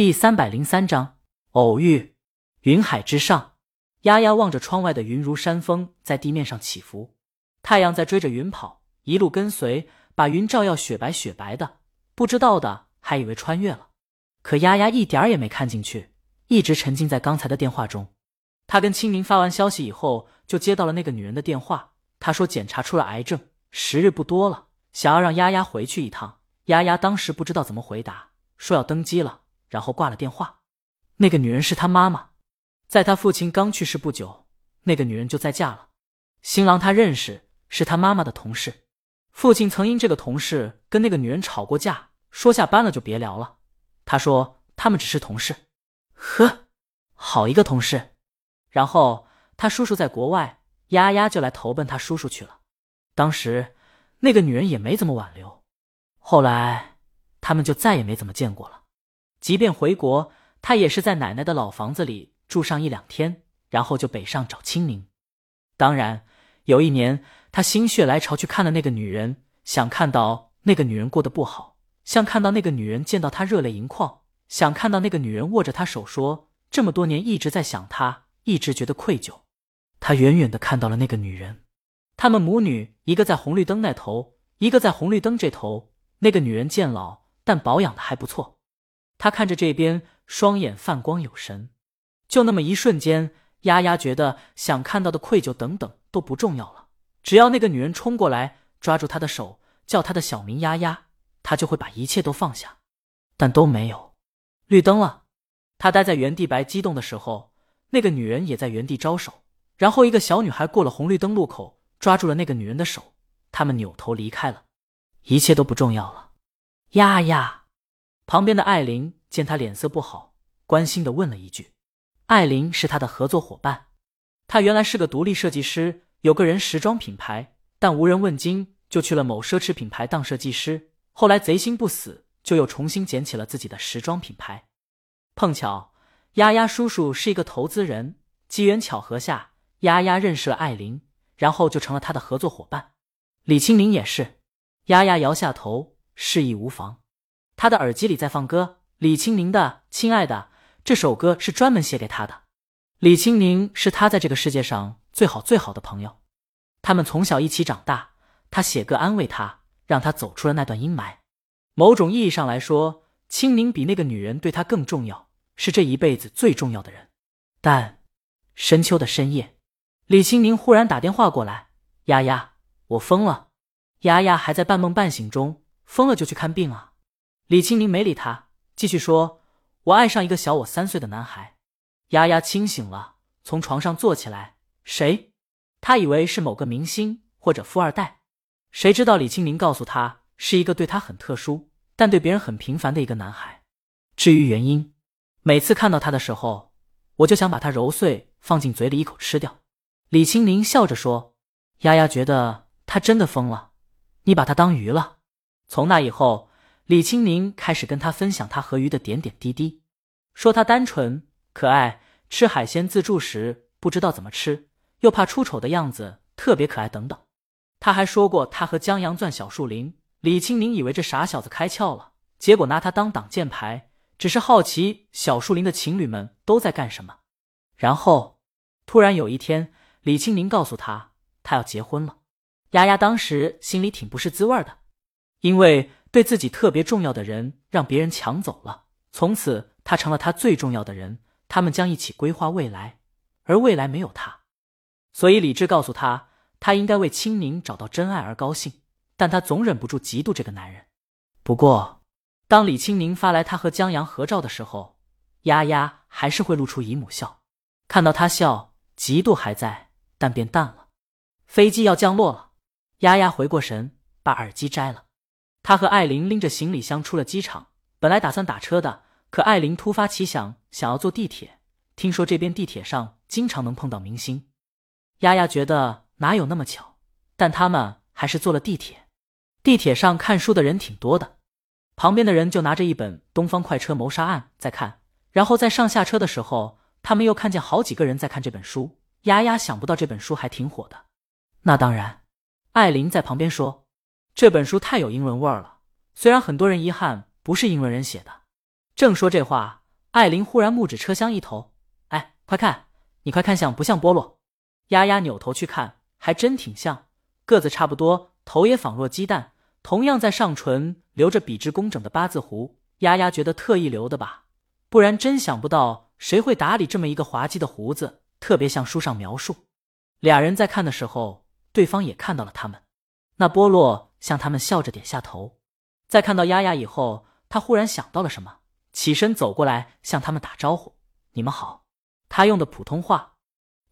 第三百零三章偶遇。云海之上，丫丫望着窗外的云如山峰在地面上起伏，太阳在追着云跑，一路跟随，把云照耀雪白雪白的。不知道的还以为穿越了，可丫丫一点儿也没看进去，一直沉浸在刚才的电话中。他跟青明发完消息以后，就接到了那个女人的电话。她说检查出了癌症，时日不多了，想要让丫丫回去一趟。丫丫当时不知道怎么回答，说要登机了。然后挂了电话，那个女人是他妈妈，在他父亲刚去世不久，那个女人就再嫁了，新郎他认识，是他妈妈的同事，父亲曾因这个同事跟那个女人吵过架，说下班了就别聊了。他说他们只是同事，呵，好一个同事。然后他叔叔在国外，丫丫就来投奔他叔叔去了。当时那个女人也没怎么挽留，后来他们就再也没怎么见过了。即便回国，他也是在奶奶的老房子里住上一两天，然后就北上找清明。当然，有一年他心血来潮去看了那个女人，想看到那个女人过得不好，像看到那个女人见到他热泪盈眶，想看到那个女人握着他手说：“这么多年一直在想他，一直觉得愧疚。”他远远的看到了那个女人，他们母女一个在红绿灯那头，一个在红绿灯这头。那个女人渐老，但保养的还不错。他看着这边，双眼泛光有神。就那么一瞬间，丫丫觉得想看到的愧疚等等都不重要了。只要那个女人冲过来，抓住他的手，叫他的小名丫丫，他就会把一切都放下。但都没有。绿灯了，他待在原地白激动的时候，那个女人也在原地招手。然后一个小女孩过了红绿灯路口，抓住了那个女人的手，他们扭头离开了。一切都不重要了。丫丫。旁边的艾琳见他脸色不好，关心的问了一句：“艾琳是他的合作伙伴，他原来是个独立设计师，有个人时装品牌，但无人问津，就去了某奢侈品牌当设计师。后来贼心不死，就又重新捡起了自己的时装品牌。碰巧，丫丫叔叔是一个投资人，机缘巧合下，丫丫认识了艾琳，然后就成了他的合作伙伴。李青林也是。”丫丫摇下头，示意无妨。他的耳机里在放歌，李青宁的《亲爱的》这首歌是专门写给他的。李青宁是他在这个世界上最好最好的朋友，他们从小一起长大。他写歌安慰他，让他走出了那段阴霾。某种意义上来说，青宁比那个女人对他更重要，是这一辈子最重要的人。但深秋的深夜，李青宁忽然打电话过来：“丫丫，我疯了。”丫丫还在半梦半醒中，疯了就去看病啊。李青宁没理他，继续说：“我爱上一个小我三岁的男孩。”丫丫清醒了，从床上坐起来。谁？他以为是某个明星或者富二代，谁知道李青宁告诉他，是一个对他很特殊，但对别人很平凡的一个男孩。至于原因，每次看到他的时候，我就想把他揉碎，放进嘴里一口吃掉。李青宁笑着说：“丫丫觉得他真的疯了，你把他当鱼了。”从那以后。李青宁开始跟他分享他和鱼的点点滴滴，说他单纯可爱，吃海鲜自助时不知道怎么吃，又怕出丑的样子特别可爱等等。他还说过他和江阳钻小树林，李青宁以为这傻小子开窍了，结果拿他当挡箭牌，只是好奇小树林的情侣们都在干什么。然后突然有一天，李青宁告诉他他要结婚了，丫丫当时心里挺不是滋味的，因为。对自己特别重要的人让别人抢走了，从此他成了他最重要的人。他们将一起规划未来，而未来没有他，所以理智告诉他，他应该为青宁找到真爱而高兴。但他总忍不住嫉妒这个男人。不过，当李青宁发来他和江阳合照的时候，丫丫还是会露出姨母笑。看到他笑，嫉妒还在，但变淡了。飞机要降落了，丫丫回过神，把耳机摘了。他和艾琳拎着行李箱出了机场，本来打算打车的，可艾琳突发奇想，想要坐地铁。听说这边地铁上经常能碰到明星，丫丫觉得哪有那么巧，但他们还是坐了地铁。地铁上看书的人挺多的，旁边的人就拿着一本《东方快车谋杀案》在看，然后在上下车的时候，他们又看见好几个人在看这本书。丫丫想不到这本书还挺火的。那当然，艾琳在旁边说。这本书太有英文味儿了，虽然很多人遗憾不是英文人写的。正说这话，艾琳忽然目指车厢一头，哎，快看，你快看像不像菠萝？丫丫扭头去看，还真挺像，个子差不多，头也仿若鸡蛋，同样在上唇留着笔直工整的八字胡。丫丫觉得特意留的吧，不然真想不到谁会打理这么一个滑稽的胡子，特别像书上描述。俩人在看的时候，对方也看到了他们。那波洛向他们笑着点下头，在看到丫丫以后，他忽然想到了什么。起身走过来，向他们打招呼：“你们好。”他用的普通话，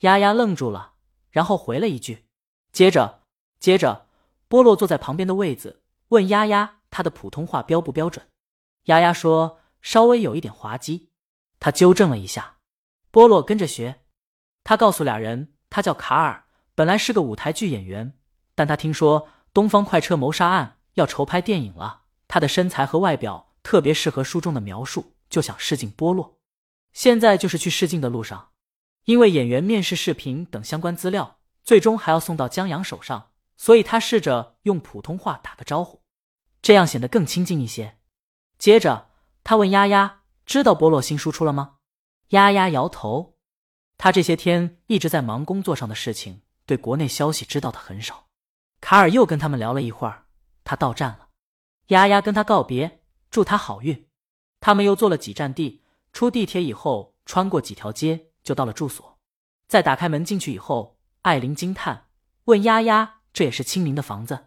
丫丫愣住了，然后回了一句。接着，接着，波洛坐在旁边的位子，问丫丫：“他的普通话标不标准？”丫丫说：“稍微有一点滑稽。”他纠正了一下，波洛跟着学。他告诉俩人，他叫卡尔，本来是个舞台剧演员，但他听说《东方快车谋杀案》要筹拍电影了，他的身材和外表。特别适合书中的描述，就想试镜波洛。现在就是去试镜的路上，因为演员面试视频等相关资料，最终还要送到江阳手上，所以他试着用普通话打个招呼，这样显得更亲近一些。接着他问丫丫：“知道波洛新书出了吗？”丫丫摇头，他这些天一直在忙工作上的事情，对国内消息知道的很少。卡尔又跟他们聊了一会儿，他到站了，丫丫跟他告别。祝他好运。他们又坐了几站地，出地铁以后，穿过几条街，就到了住所。在打开门进去以后，艾琳惊叹，问丫丫：“这也是清明的房子？”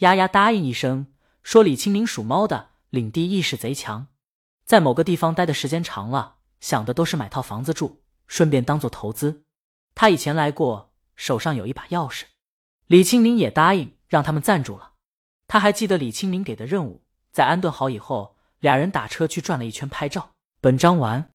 丫丫答应一声，说：“李清明属猫的，领地意识贼强，在某个地方待的时间长了，想的都是买套房子住，顺便当做投资。他以前来过，手上有一把钥匙。”李清明也答应让他们暂住了。他还记得李清明给的任务。在安顿好以后，俩人打车去转了一圈拍照。本章完。